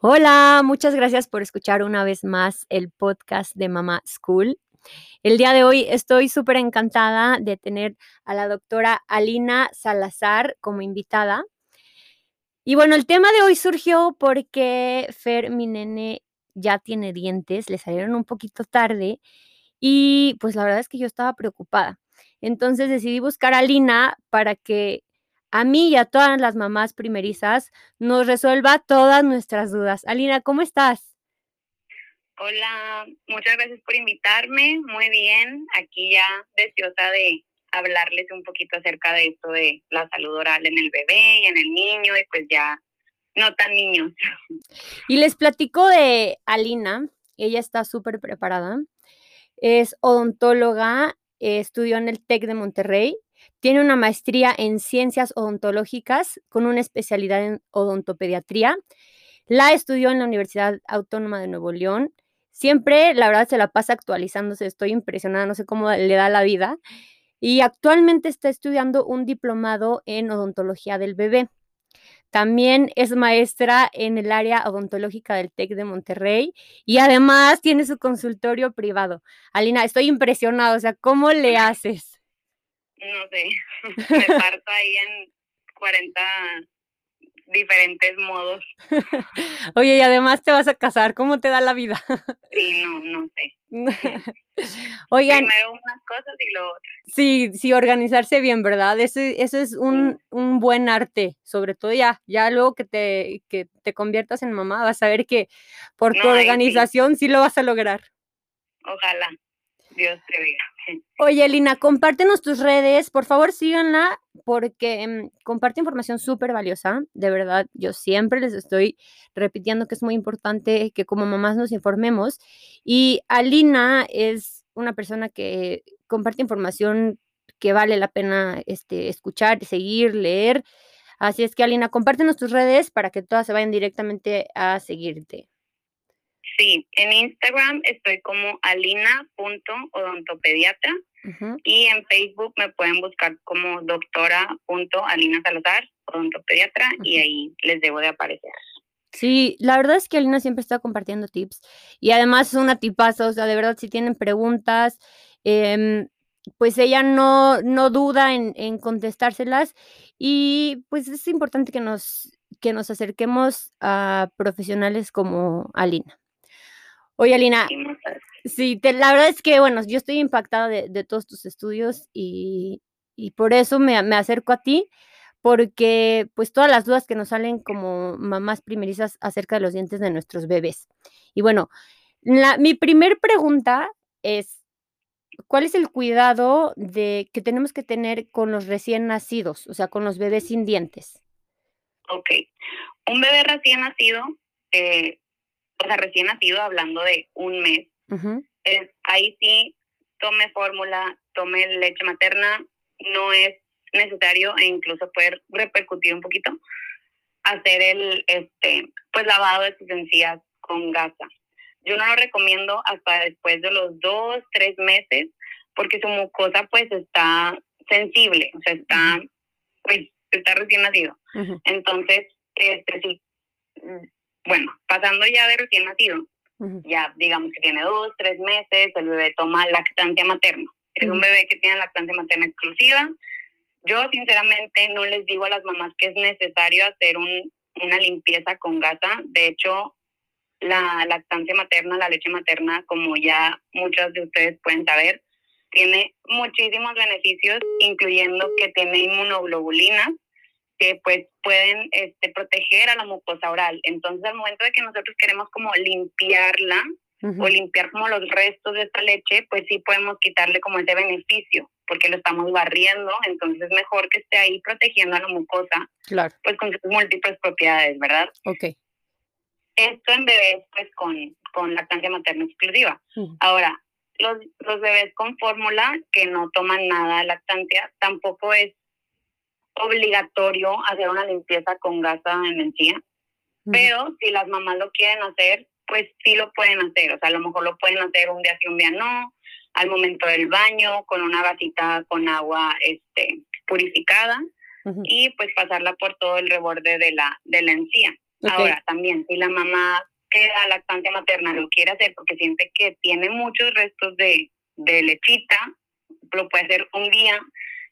Hola, muchas gracias por escuchar una vez más el podcast de Mama School. El día de hoy estoy súper encantada de tener a la doctora Alina Salazar como invitada. Y bueno, el tema de hoy surgió porque Fer, mi nene, ya tiene dientes, le salieron un poquito tarde y pues la verdad es que yo estaba preocupada. Entonces decidí buscar a Alina para que a mí y a todas las mamás primerizas nos resuelva todas nuestras dudas. Alina, ¿cómo estás? Hola, muchas gracias por invitarme. Muy bien, aquí ya deseosa de hablarles un poquito acerca de esto de la salud oral en el bebé y en el niño y pues ya no tan niños. Y les platico de Alina, ella está súper preparada, es odontóloga, estudió en el TEC de Monterrey, tiene una maestría en ciencias odontológicas con una especialidad en odontopediatría. La estudió en la Universidad Autónoma de Nuevo León. Siempre, la verdad, se la pasa actualizándose. Estoy impresionada, no sé cómo le da la vida. Y actualmente está estudiando un diplomado en odontología del bebé. También es maestra en el área odontológica del TEC de Monterrey y además tiene su consultorio privado. Alina, estoy impresionada, o sea, ¿cómo le haces? No sé, me parto ahí en 40 diferentes modos. Oye, y además te vas a casar, ¿cómo te da la vida? sí, no, no sé. Oigan. Primero unas cosas y. Sí, sí, organizarse bien, ¿verdad? Eso, eso es un, un, buen arte, sobre todo ya, ya luego que te, que te conviertas en mamá, vas a ver que por tu organización sí. sí lo vas a lograr. Ojalá, Dios te vea. Oye, Lina, compártenos tus redes, por favor síganla porque em, comparte información súper valiosa, de verdad, yo siempre les estoy repitiendo que es muy importante que como mamás nos informemos y Alina es una persona que comparte información que vale la pena este, escuchar, seguir, leer, así es que Alina, compártenos tus redes para que todas se vayan directamente a seguirte. Sí, en Instagram estoy como alina.odontopediatra y en Facebook me pueden buscar como doctora.alina Salazar, odontopediatra, y ahí les debo de aparecer. Sí, la verdad es que Alina siempre está compartiendo tips y además es una tipaza, o sea, de verdad si tienen preguntas, em, pues ella no, no duda en, en, contestárselas y pues es importante que nos, que nos acerquemos a profesionales como Alina. Oye, Alina, sí, la verdad es que, bueno, yo estoy impactada de, todos tus estudios y, por eso me, acerco a ti, porque pues todas las dudas que nos salen como mamás primerizas acerca de los dientes de nuestros bebés. Y bueno, mi primer pregunta es, ¿cuál es el cuidado de que tenemos que tener con los recién nacidos, o sea, con los bebés sin dientes? Ok, un bebé recién nacido eh, o sea, recién nacido, hablando de un mes, ahí sí tome fórmula, tome leche materna, no es necesario e incluso puede repercutir un poquito hacer el este pues lavado de sus encías con gasa. Yo no lo recomiendo hasta después de los dos, tres meses, porque su mucosa pues está sensible, o sea, está, pues, está recién nacido. Entonces, este sí, bueno, pasando ya de recién nacido, ya digamos que tiene dos, tres meses, el bebé toma lactancia materna. Es un bebé que tiene lactancia materna exclusiva. Yo sinceramente no les digo a las mamás que es necesario hacer un, una limpieza con gasa. De hecho, la lactancia materna, la leche materna, como ya muchas de ustedes pueden saber, tiene muchísimos beneficios, incluyendo que tiene inmunoglobulinas, que pues pueden este, proteger a la mucosa oral. Entonces, al momento de que nosotros queremos como limpiarla o limpiar como los restos de esta leche, pues sí podemos quitarle como ese beneficio, porque lo estamos barriendo, entonces es mejor que esté ahí protegiendo a la mucosa, claro. pues con sus múltiples propiedades, ¿verdad? Ok. Esto en bebés, pues con, con lactancia materna exclusiva. Ahora, los, los bebés con fórmula que no toman nada de lactancia, tampoco es obligatorio hacer una limpieza con gasa en encía, pero si las mamás lo quieren hacer, pues sí lo pueden hacer, o sea, a lo mejor lo pueden hacer un día sí, un día no, al momento del baño, con una vasita con agua este, purificada y pues pasarla por todo el reborde de la, de la encía. Ahora, también, si la mamá que da lactancia materna lo quiere hacer porque siente que tiene muchos restos de, de lechita, lo puede hacer un día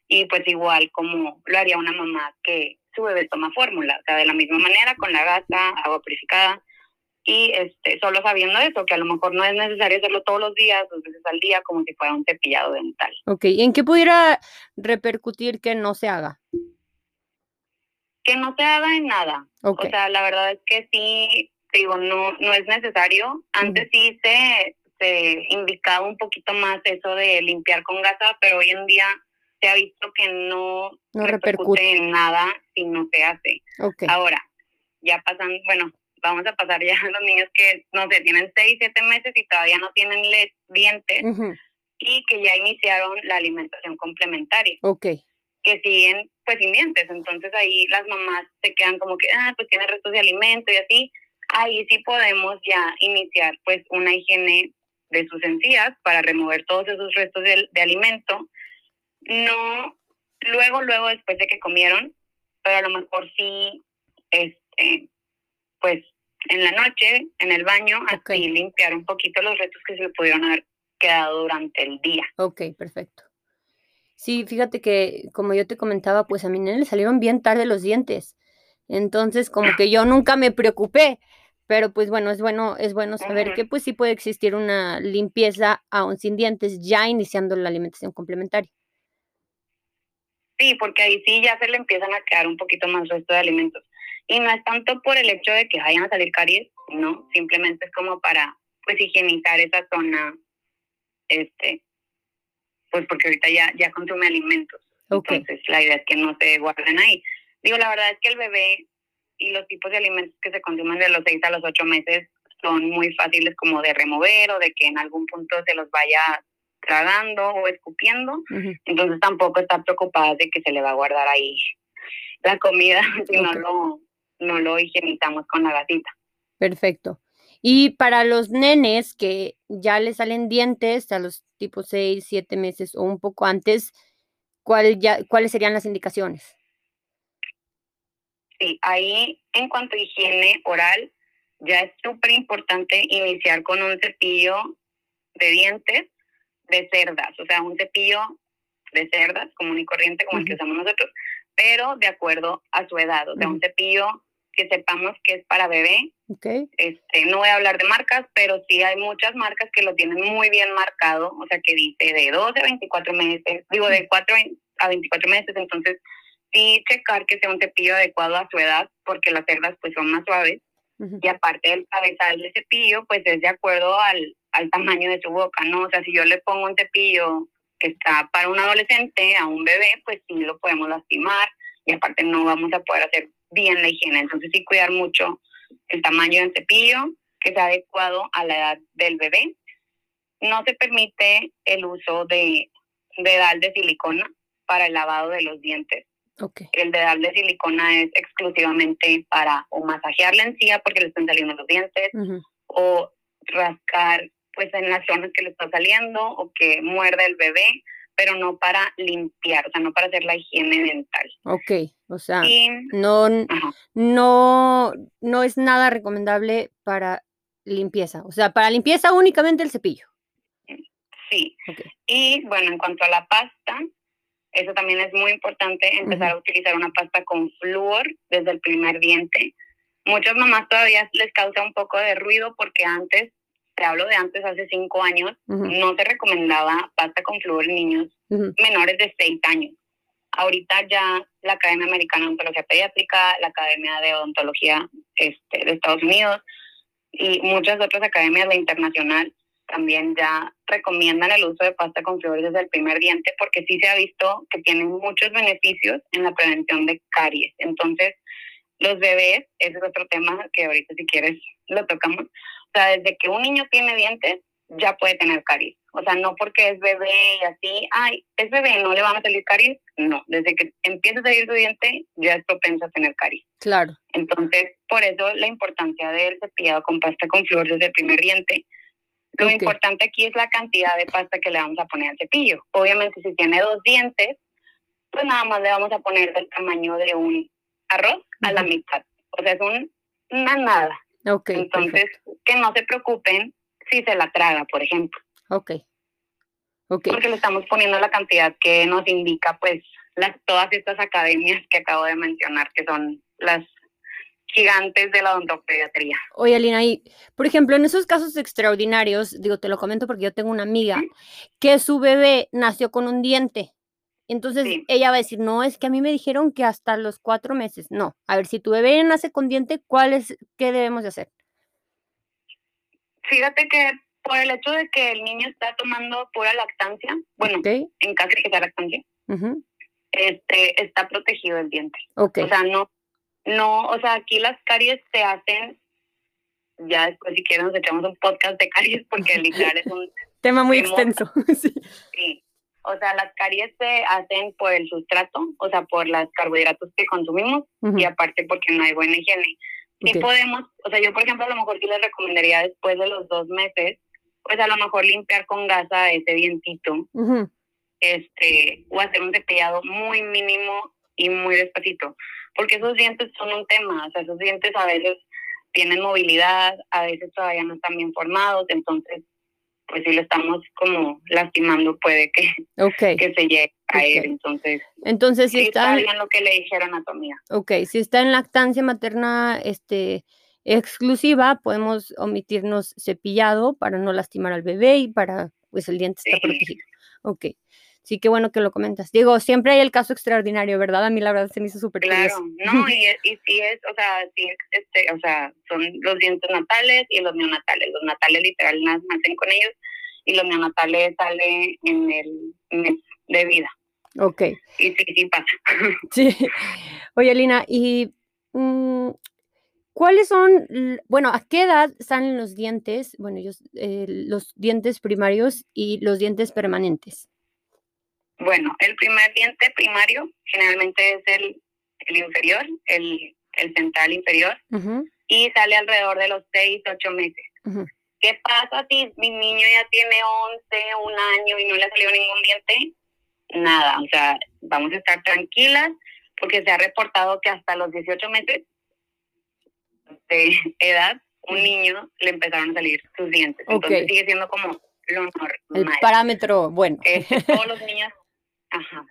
y pues igual como lo haría una mamá que su bebé toma fórmula, o sea, de la misma manera con la gasa, agua purificada y este, solo sabiendo eso, que a lo mejor no es necesario hacerlo todos los días, dos veces al día, como si fuera un cepillado dental. Ok, ¿y en qué pudiera repercutir que no se haga? Que no se haga en nada. O sea, la verdad es que sí, digo, no, no es necesario. Antes sí se, se indicaba un poquito más eso de limpiar con gasa, pero hoy en día se ha visto que no, repercute. en nada si no se hace. Ahora, ya pasan, bueno, vamos a pasar ya a los niños que, no sé, tienen 6, 7 meses y todavía no tienen dientes y que ya iniciaron la alimentación complementaria. Ok. Que siguen pues sin dientes. Entonces ahí las mamás se quedan como que, ah, pues tiene restos de alimento y así. Ahí sí podemos ya iniciar pues una higiene de sus encías para remover todos esos restos de, de alimento. No, luego, luego después de que comieron, pero a lo mejor sí, este, pues en la noche, en el baño, así limpiar un poquito los restos que se le pudieron haber quedado durante el día. Ok, perfecto. Sí, fíjate que como yo te comentaba, pues a mi nene le salieron bien tarde los dientes. Entonces, como que yo nunca me preocupé, pero pues bueno, es bueno, es bueno saber que pues sí puede existir una limpieza aún sin dientes, ya iniciando la alimentación complementaria. Sí, porque ahí sí ya se le empiezan a quedar un poquito más resto de alimentos. Y no es tanto por el hecho de que vayan a salir caries, no, simplemente es como para pues higienizar esa zona, este, pues porque ahorita ya, ya consume alimentos. Entonces la idea es que no se guarden ahí. Digo, la verdad es que el bebé y los tipos de alimentos que se consumen de los 6 a los 8 meses son muy fáciles como de remover o de que en algún punto se los vaya tragando o escupiendo. Entonces tampoco está preocupada de que se le va a guardar ahí la comida si no lo no lo higienizamos con la gatita. Perfecto. Y para los nenes que ya les salen dientes a los tipos 6, 7 meses o un poco antes, ¿cuál ya, ¿cuáles serían las indicaciones? Sí, ahí en cuanto a higiene oral, ya es súper importante iniciar con un cepillo de dientes de cerdas, o sea, un cepillo de cerdas común y corriente como el que usamos nosotros, pero de acuerdo a su edad, o sea, un cepillo que sepamos que es para bebé. Okay. Este, no voy a hablar de marcas, pero sí hay muchas marcas que lo tienen muy bien marcado, o sea, que dice de 12 a 24 meses, digo de 4 a 24 meses, entonces sí checar que sea un cepillo adecuado a su edad, porque las cerdas pues son más suaves. Y aparte del cabezal del cepillo, pues es de acuerdo al, al tamaño de su boca, ¿no? O sea, si yo le pongo un cepillo que está para un adolescente, a un bebé, pues sí lo podemos lastimar y aparte no vamos a poder hacer bien la higiene. Entonces sí cuidar mucho el tamaño del cepillo, que sea adecuado a la edad del bebé. No se permite el uso de dedal de silicona para el lavado de los dientes. El dedal de silicona es exclusivamente para o masajear la encía porque le están saliendo los dientes o rascar pues en las zonas que le está saliendo o que muerde el bebé pero no para limpiar, o sea, no para hacer la higiene dental. Ok, o sea, no, no, no es nada recomendable para limpieza, o sea, para limpieza únicamente el cepillo. Sí. Y bueno, en cuanto a la pasta, eso también es muy importante, empezar a utilizar una pasta con flúor desde el primer diente. Muchas mamás todavía les causa un poco de ruido porque antes te hablo de antes, hace cinco años, no se recomendaba pasta con flúor en niños menores de seis años. Ahorita ya la Academia Americana de Odontología Pediátrica, la Academia de Odontología este, de Estados Unidos y muchas otras academias de internacional también ya recomiendan el uso de pasta con flúor desde el primer diente porque sí se ha visto que tiene muchos beneficios en la prevención de caries. Entonces, los bebés, ese es otro tema que ahorita si quieres lo tocamos, sea, desde que un niño tiene dientes, ya puede tener caries. O sea, no porque es bebé y así, ay, es bebé, no le van a salir caries. No, desde que empieza a salir su diente, ya es propenso a tener caries. Claro. Entonces, por eso la importancia del cepillado con pasta con flúor desde el primer diente. Lo importante aquí es la cantidad de pasta que le vamos a poner al cepillo. Obviamente, si tiene dos dientes, pues nada más le vamos a poner del tamaño de un arroz a la mitad. O sea, es un nada. Entonces, que no se preocupen si se la traga, por ejemplo. Ok. Okay. Porque le estamos poniendo la cantidad que nos indica, pues, las, todas estas academias que acabo de mencionar, que son las gigantes de la odontopediatría. Oye, Alina, y por ejemplo, en esos casos extraordinarios, digo, te lo comento porque yo tengo una amiga que su bebé nació con un diente. Entonces ella va a decir, no, es que a mí me dijeron que hasta los cuatro meses. No, a ver, si tu bebé nace con diente, ¿cuál es, qué debemos de hacer? Fíjate que por el hecho de que el niño está tomando pura lactancia, bueno, en caso de que sea lactancia, este, está protegido el diente. O sea, no, no, o sea, aquí las caries se hacen, ya después si quieren nos echamos un podcast de caries porque literal es un tema muy extenso. sí. O sea, las caries se hacen por el sustrato, o sea, por los carbohidratos que consumimos y aparte porque no hay buena higiene. Sí podemos, o sea, yo por ejemplo a lo mejor sí les recomendaría después de los dos meses, pues a lo mejor limpiar con gasa ese dientito, este, o hacer un cepillado muy mínimo y muy despacito, porque esos dientes son un tema, o sea, esos dientes a veces tienen movilidad, a veces todavía no están bien formados, entonces pues si lo estamos como lastimando puede que, que se llegue a él. Entonces, Entonces si está, en lo que le dijeron anatomía. Ok, si está en lactancia materna este, exclusiva, podemos omitirnos cepillado para no lastimar al bebé y para, pues el diente está protegido. Ok. Sí, qué bueno que lo comentas. Digo, siempre hay el caso extraordinario, ¿verdad? A mí la verdad se me hizo súper Claro, no, y, y sí es, o sea, sí, este, o sea, son los dientes natales y los neonatales. Los natales literal nacen con ellos y los neonatales salen en el mes de vida. Ok. Y sí, sí pasa. Sí. Oye, Lina, ¿y mm, cuáles son, bueno, a qué edad salen los dientes, bueno, ellos, eh, los dientes primarios y los dientes permanentes? Bueno, el primer diente primario generalmente es el, el inferior, el, el central inferior, y sale alrededor de los 6, 8 meses. ¿Qué pasa si mi niño ya tiene 11, un año y no le ha salido ningún diente? Nada, o sea, vamos a estar tranquilas porque se ha reportado que hasta los 18 meses de edad, un niño le empezaron a salir sus dientes. Entonces sigue siendo como lo normal. El parámetro, bueno. Todos los niños Ajá.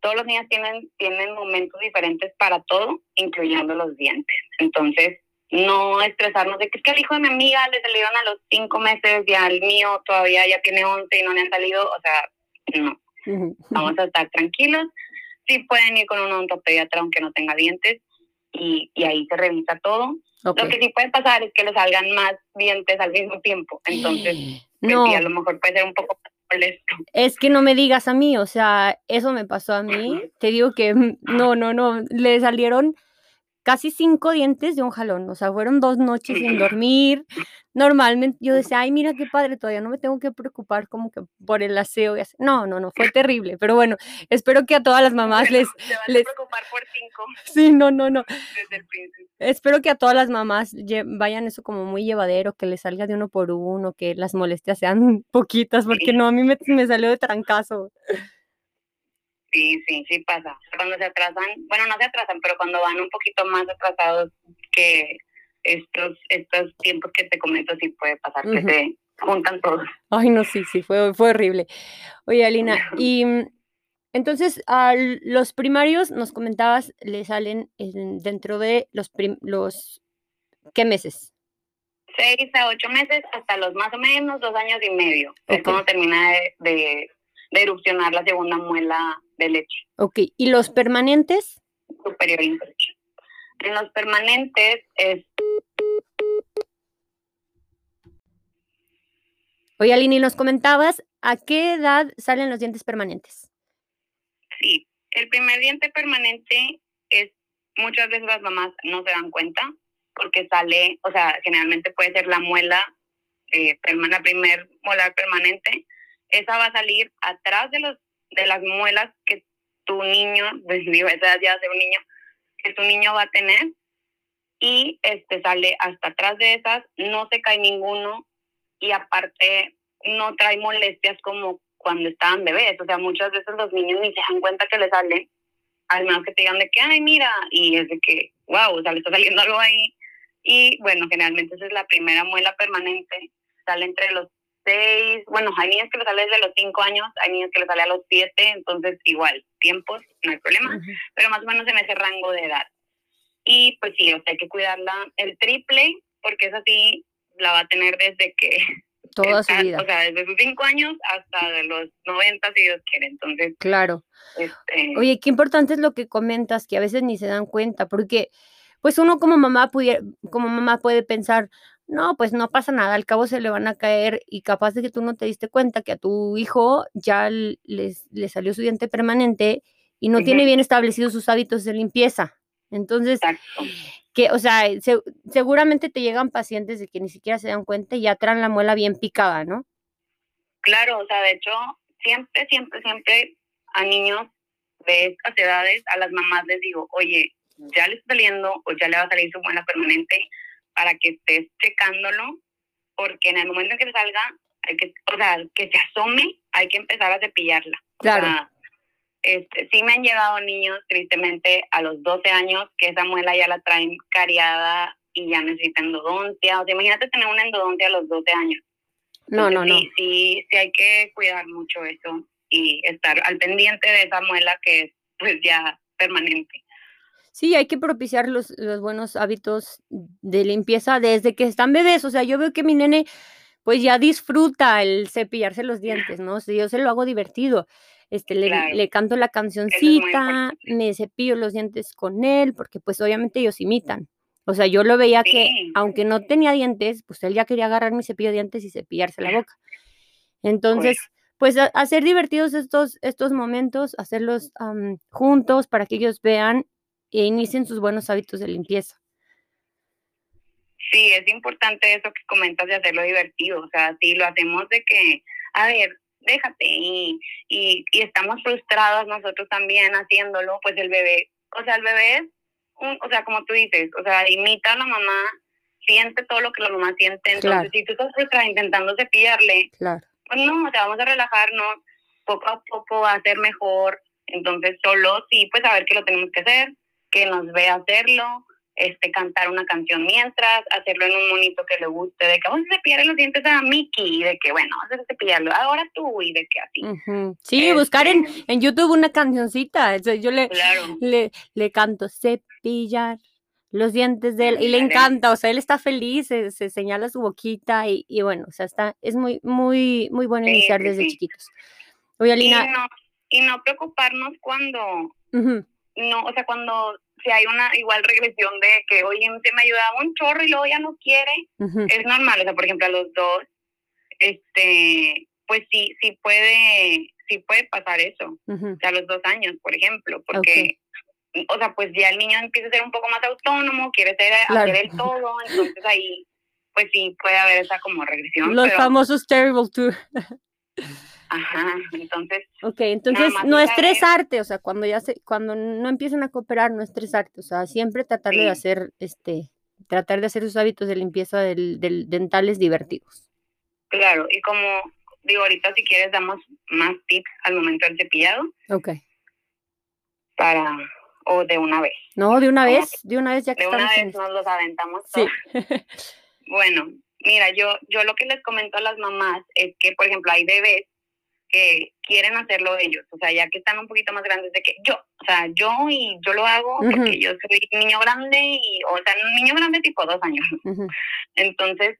Todos los niños tienen, tienen momentos diferentes para todo, incluyendo los dientes. Entonces, no estresarnos de que es que al hijo de mi amiga le salieron a los cinco meses y al mío todavía ya tiene once y no le han salido. O sea, no. Vamos a estar tranquilos. Sí pueden ir con un odontopediatra aunque no tenga dientes y, y ahí se revisa todo. Lo que sí puede pasar es que le salgan más dientes al mismo tiempo. Entonces, pues no. a lo mejor puede ser un poco es que no me digas a mí, o sea, eso me pasó a mí. Te digo que mm, no, no, no, le salieron casi cinco dientes de un jalón, o sea, fueron dos noches sin dormir. Normalmente yo decía, ay, mira qué padre, todavía no me tengo que preocupar como que por el aseo y así. No, no, no, fue terrible, pero bueno, espero que a todas las mamás les... les... preocupar por cinco. Sí, no, no, no. Espero que a todas las mamás vayan eso como muy llevadero, que les salga de uno por uno, que las molestias sean poquitas, porque no, a mí me, me salió de trancazo. Sí, sí, sí pasa. Cuando se atrasan, bueno, no se atrasan, pero cuando van un poquito más atrasados que estos estos tiempos que te comento, sí puede pasar que se juntan todos. Ay, no, sí, sí, fue, fue horrible. Oye, Alina, y entonces a los primarios, nos comentabas, le salen dentro de los, los, ¿qué meses? Seis a ocho meses, hasta los más o menos dos años y medio. Es cuando termina de de erupcionar la segunda muela de leche. Ok, ¿y los permanentes? Superior inferior. En los permanentes es... Oye, Aline, nos comentabas, ¿a qué edad salen los dientes permanentes? Sí, el primer diente permanente es, muchas veces las mamás no se dan cuenta, porque sale, o sea, generalmente puede ser la muela, eh, la primer molar permanente, esa va a salir atrás de los de las muelas que tu niño, pues digo, esa ya de un niño, que tu niño va a tener. Y este sale hasta atrás de esas, no se cae ninguno y aparte no trae molestias como cuando estaban bebés, o sea, muchas veces los niños ni se dan cuenta que le sale, al menos que te digan de que, ay, mira, y es de que, wow, o sea, le está saliendo algo ahí. Y bueno, generalmente esa es la primera muela permanente, sale entre los seis, bueno, hay niños que le sale desde los cinco años, hay niños que le sale a los siete, entonces igual, tiempos, no hay problema, pero más o menos en ese rango de edad. Y pues sí, o sea, hay que cuidarla el triple, porque es así, la va a tener desde que... Toda su vida. O sea, desde sus cinco años hasta los 90, si Dios quiere. Entonces. Claro. Este Oye, qué importante es lo que comentas, que a veces ni se dan cuenta, porque pues uno como mamá pudiera, como mamá puede pensar, no, pues no pasa nada, al cabo se le van a caer y capaz de que tú no te diste cuenta que a tu hijo ya les, le salió su diente permanente y no tiene bien establecidos sus hábitos de limpieza. Entonces, que, o sea, seguramente te llegan pacientes de que ni siquiera se dan cuenta y ya traen la muela bien picada, ¿no? Claro, o sea, de hecho, siempre, siempre, siempre a niños de estas edades, a las mamás les digo, oye, ya le está saliendo o ya le va a salir su muela permanente, para que estés checándolo, porque en el momento en que salga, hay que, o sea, que se asome, hay que empezar a cepillarla. Claro. O sea, este, sí me han llegado niños, tristemente, a los 12 años, que esa muela ya la traen cariada y ya necesitan endodoncia. O sea, imagínate tener una endodoncia a los 12 años. No, no, no. Sí, sí, hay que cuidar mucho eso y estar al pendiente de esa muela que es pues ya permanente. Sí, hay que propiciar los, los buenos hábitos de limpieza desde que están bebés. O sea, yo veo que mi nene pues ya disfruta el cepillarse los dientes, ¿no? Si yo se lo hago divertido. Este, le, le canto la cancioncita, me cepillo los dientes con él, porque pues obviamente ellos imitan. O sea, yo lo veía que, aunque no tenía dientes, pues él ya quería agarrar mi cepillo de dientes y cepillarse la boca. Entonces, pues hacer divertidos estos, estos momentos, hacerlos juntos para que ellos vean e inicien sus buenos hábitos de limpieza. Sí, es importante eso que comentas de hacerlo divertido. O sea, si lo hacemos de que, a ver, déjate y, y, estamos frustrados nosotros también haciéndolo, pues el bebé, o sea, el bebé es, un, o sea, como tú dices, o sea, imita a la mamá, siente todo lo que la mamá siente. Entonces, si tú estás frustrada intentando cepillarle, claro. pues no, o sea, vamos a relajarnos, poco a poco va a ser mejor. Entonces, solo sí, pues a ver qué lo tenemos que hacer que nos ve hacerlo, este, cantar una canción mientras, hacerlo en un monito que le guste, de que vamos a cepillar los dientes a Mickey, y de que bueno, vamos a cepillarlo ahora tú, y de que así. Sí, buscar en, este en YouTube una cancioncita, yo le, le, le canto cepillar los dientes de él y le encanta, o sea, él está feliz, se, señala su boquita y, y, bueno, o sea, está, es muy, muy, muy bueno iniciar desde chiquitos. Oye, Alina. Y no, preocuparnos cuando, no, o sea, cuando si hay una igual regresión de que, oye, te me ayudaba un chorro y luego ya no quiere, es normal, o sea, por ejemplo, a los dos, este, pues sí, sí puede, sí puede pasar eso, o sea, a los dos años, por ejemplo, porque, o sea, pues ya el niño empieza a ser un poco más autónomo, quiere ser, hacer el todo, entonces ahí, pues sí, puede haber esa como regresión. Los famosos terrible two. Ajá, entonces. Ok, entonces no estresarte, o sea, cuando ya se, cuando no empiezan a cooperar, no estresarte, o sea, siempre tratar de hacer, este, tratar de hacer sus hábitos de limpieza del, del, dentales divertidos. Claro, y como digo, ahorita si quieres damos más tips al momento del cepillado. Ok. Para, o de una vez. No, de una vez, de una vez ya que De una vez nos los aventamos todos. Sí. bueno, mira, yo, yo lo que les comento a las mamás es que, por ejemplo, hay bebés que quieren hacerlo ellos, o sea, ya que están un poquito más grandes de que yo, o sea, yo y yo lo hago porque yo soy niño grande y, o sea, niño grande tipo dos años. Entonces,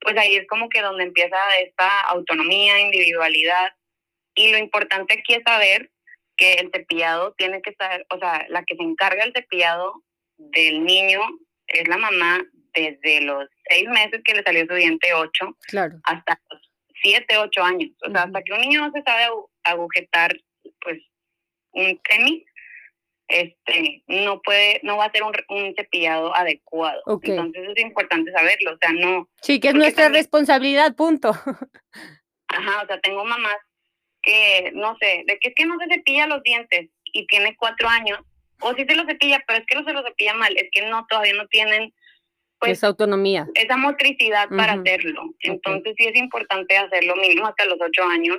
pues ahí es como que donde empieza esta autonomía, individualidad y lo importante aquí es saber que el cepillado tiene que estar, o sea, la que se encarga del cepillado del niño es la mamá desde los seis meses que le salió su diente ocho claro. hasta los siete, ocho años. O sea, hasta que un niño no se sabe agujetar, pues, un tenis, este, no puede, no va a ser un, un cepillado adecuado. Entonces es importante saberlo, o sea, no. Sí, que es nuestra responsabilidad, punto. Ajá, o sea, tengo mamás que, no sé, de que es que no se cepilla los dientes y tiene cuatro años, o sí se los cepilla, pero es que no se los cepilla mal, es que no, todavía no tienen pues, esa autonomía. Esa motricidad para hacerlo. Entonces sí es importante hacerlo mínimo hasta los ocho años.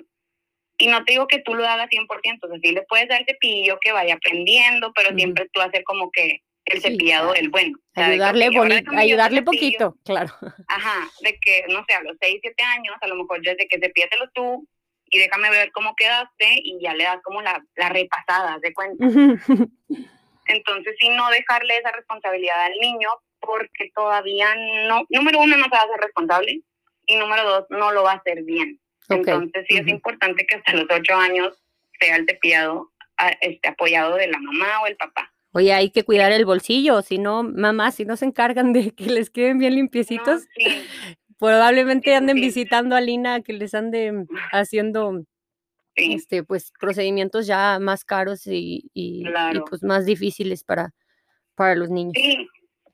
Y no te digo que tú lo hagas 100%, o sea, sí le puedes dar cepillo que vaya aprendiendo, pero siempre tú hacer como que el cepillado, el bueno. ayudarle bonito, ayudarle poquito, claro. Ajá, de que, no sé, a los 6, 7 años, a lo mejor ya de que cepillatelo tú y déjame ver cómo quedaste y ya le das como la, la repasada, de cuenta. Entonces, si no dejarle esa responsabilidad al niño porque todavía no, número uno, no se va a hacer responsable y número dos, no lo va a hacer bien. Entonces, sí es importante que hasta los 8 años sea el cepillado este, apoyado de la mamá o el papá. Oye, hay que cuidar el bolsillo, si no, mamá, si no se encargan de que les queden bien limpiecitos, probablemente anden visitando a Lina, que les ande haciendo este, pues, procedimientos ya más caros y, y, pues más difíciles para, para los niños. Sí,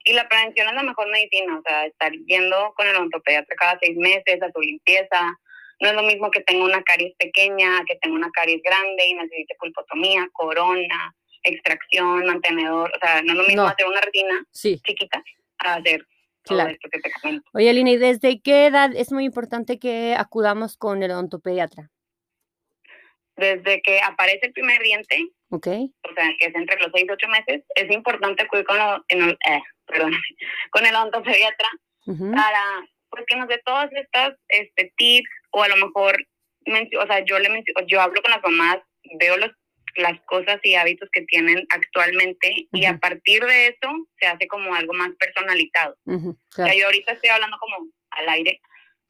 y la prevención es la mejor medicina, o sea, estar yendo con el odontopediatra cada seis meses a su limpieza. No es lo mismo que tenga una caries pequeña, que tenga una caries grande y necesite pulpotomía, corona, extracción, mantenedor, o sea, no es lo mismo hacer una retina chiquita a hacer todo esto que te comento. Oye, Alina, ¿y desde qué edad es muy importante que acudamos con el odontopediatra? Desde que aparece el primer diente, okay. o sea, que es entre los 6 y 8 meses, es importante acudir con, el, eh, perdón, con el odontopediatra para pues, que nos dé todas estas este, tips o a lo mejor, o sea, yo, le yo hablo con las mamás, veo los las cosas y hábitos que tienen actualmente y a partir de eso se hace como algo más personalizado. O sea, yo ahorita estoy hablando como al aire,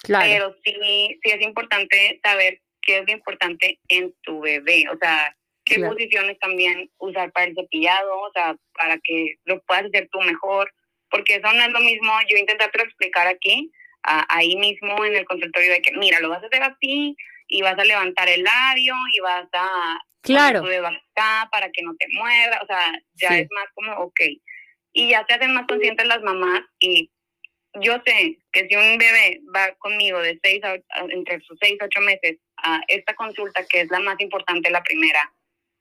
pero sí, sí es importante saber qué es lo importante en tu bebé, o sea, qué posiciones también usar para el cepillado, o sea, para que lo puedas hacer tú mejor, porque eso no es lo mismo, yo intentarte explicar aquí, ahí mismo en el consultorio de que, mira, lo vas a hacer así, y vas a levantar el labio y vas a claro. para que no te muerda o sea ya es más como ok. Y ya se hacen más conscientes las mamás y yo sé que si un bebé va conmigo de seis a, entre sus seis ocho meses a esta consulta que es la más importante la primera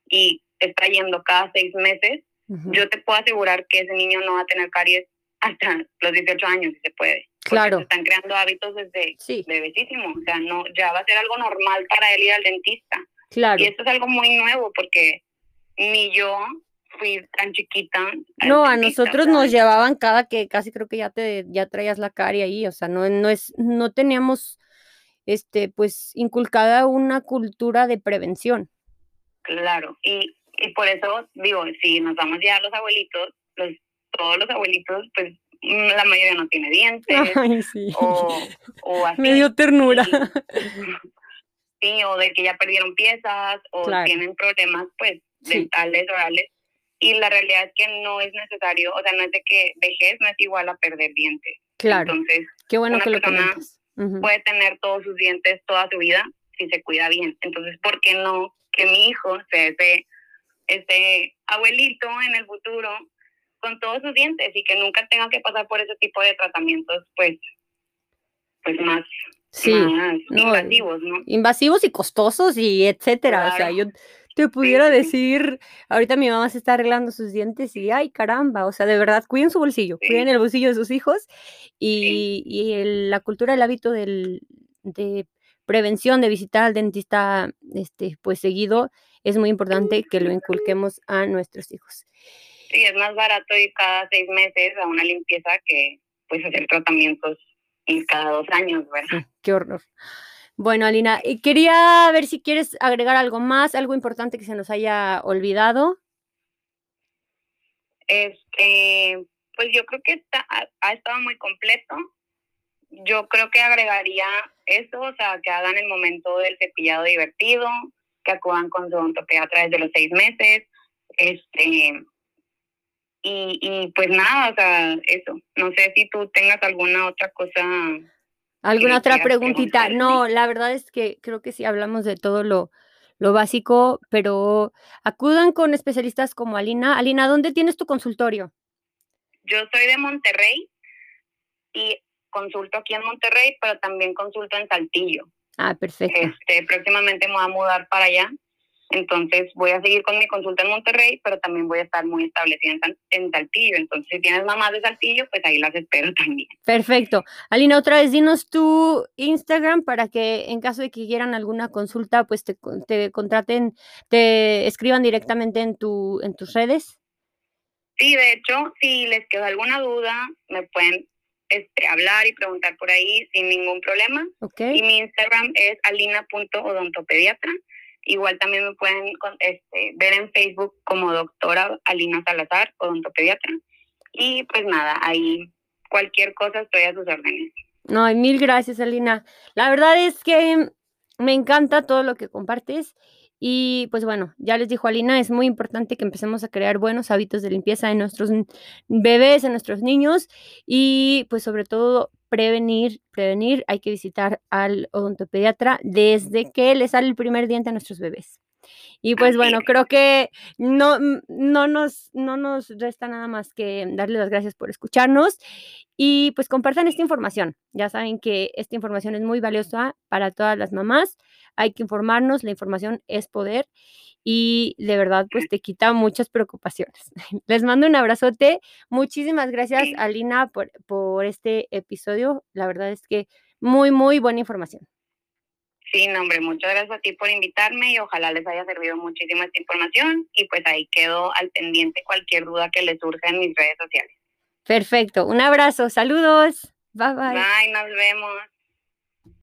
y está yendo cada seis meses yo te puedo asegurar que ese niño no va a tener caries hasta los 18 años si se puede Claro. Se están creando hábitos desde sí. bebecísimo. O sea, no, ya va a ser algo normal para él ir al dentista. Claro. Y esto es algo muy nuevo porque ni yo fui tan chiquita. No, a nosotros nos llevaban cada que casi creo que ya te ya traías la caria ahí, o sea, no no es no teníamos este pues inculcada una cultura de prevención. Claro, y, y por eso digo, si nos vamos ya a los abuelitos, los todos los abuelitos pues la mayoría no tiene dientes. o, o así. Me dio ternura. Sí, o de que ya perdieron piezas, o tienen problemas, pues, dentales, orales. Y la realidad es que no es necesario, o sea, no es de que vejez no es igual a perder dientes. Claro. Entonces, Qué bueno una que persona puede tener todos sus dientes toda su vida si se cuida bien. Entonces, ¿por qué no que mi hijo sea ese, ese abuelito en el futuro con todos sus dientes y que nunca tenga que pasar por ese tipo de tratamientos, pues, pues más, invasivos, ¿no? Invasivos y costosos y etcétera. O sea, yo te pudiera decir, ahorita mi mamá se está arreglando sus dientes y ay caramba, o sea, de verdad, cuiden su bolsillo, cuiden el bolsillo de sus hijos y, y la cultura, el hábito del, de prevención, de visitar al dentista, este, pues seguido, es muy importante que lo inculquemos a nuestros hijos. Sí, es más barato ir cada seis meses a una limpieza que pues hacer tratamientos cada dos años, ¿verdad? Qué horror. Bueno, Alina, quería ver si quieres agregar algo más, algo importante que se nos haya olvidado. Este, pues yo creo que está, ha, estado muy completo. Yo creo que agregaría eso, o sea, que hagan el momento del cepillado divertido, que acudan con su a través de los seis meses, este, y, y pues nada, o sea, eso. No sé si tú tengas alguna otra cosa. ¿Alguna otra preguntita? No, la verdad es que creo que sí hablamos de todo lo, lo básico, pero acudan con especialistas como Alina. Alina, ¿dónde tienes tu consultorio? Yo soy de Monterrey y consulto aquí en Monterrey, pero también consulto en Saltillo. Ah, perfecto. Este, próximamente me voy a mudar para allá. Entonces voy a seguir con mi consulta en Monterrey, pero también voy a estar muy establecida en, en, Saltillo. Entonces, si tienes mamás de Saltillo, pues ahí las espero también. Perfecto. Alina, otra vez dinos tu Instagram para que en caso de que quieran alguna consulta, pues te, te contraten, te escriban directamente en, tu, en tus redes. Sí, de hecho, si les quedó alguna duda, me pueden este, hablar y preguntar por ahí sin ningún problema. Y mi Instagram es alina.odontopediatra. Igual también me pueden este, ver en Facebook como doctora Alina Salazar, odontopediatra. Y pues nada, ahí cualquier cosa estoy a sus órdenes. No, mil gracias, Alina. La verdad es que me encanta todo lo que compartes y pues bueno, ya les dijo Alina, es muy importante que empecemos a crear buenos hábitos de limpieza en nuestros bebés, en nuestros niños y pues sobre todo prevenir, prevenir, hay que visitar al odontopediatra desde que le sale el primer diente a nuestros bebés. Y pues bueno, creo que no, no, nos, no nos resta nada más que darle las gracias por escucharnos y pues compartan esta información. Ya saben que esta información es muy valiosa para todas las mamás. Hay que informarnos, la información es poder y de verdad pues te quita muchas preocupaciones. Les mando un abrazote. Muchísimas gracias Alina por, por este episodio. La verdad es que muy, muy buena información. Sí, no, hombre, muchas gracias a ti por invitarme y ojalá les haya servido muchísima esta información y pues ahí quedo al pendiente cualquier duda que les surja en mis redes sociales. Perfecto, un abrazo, saludos, bye bye. Bye, nos vemos.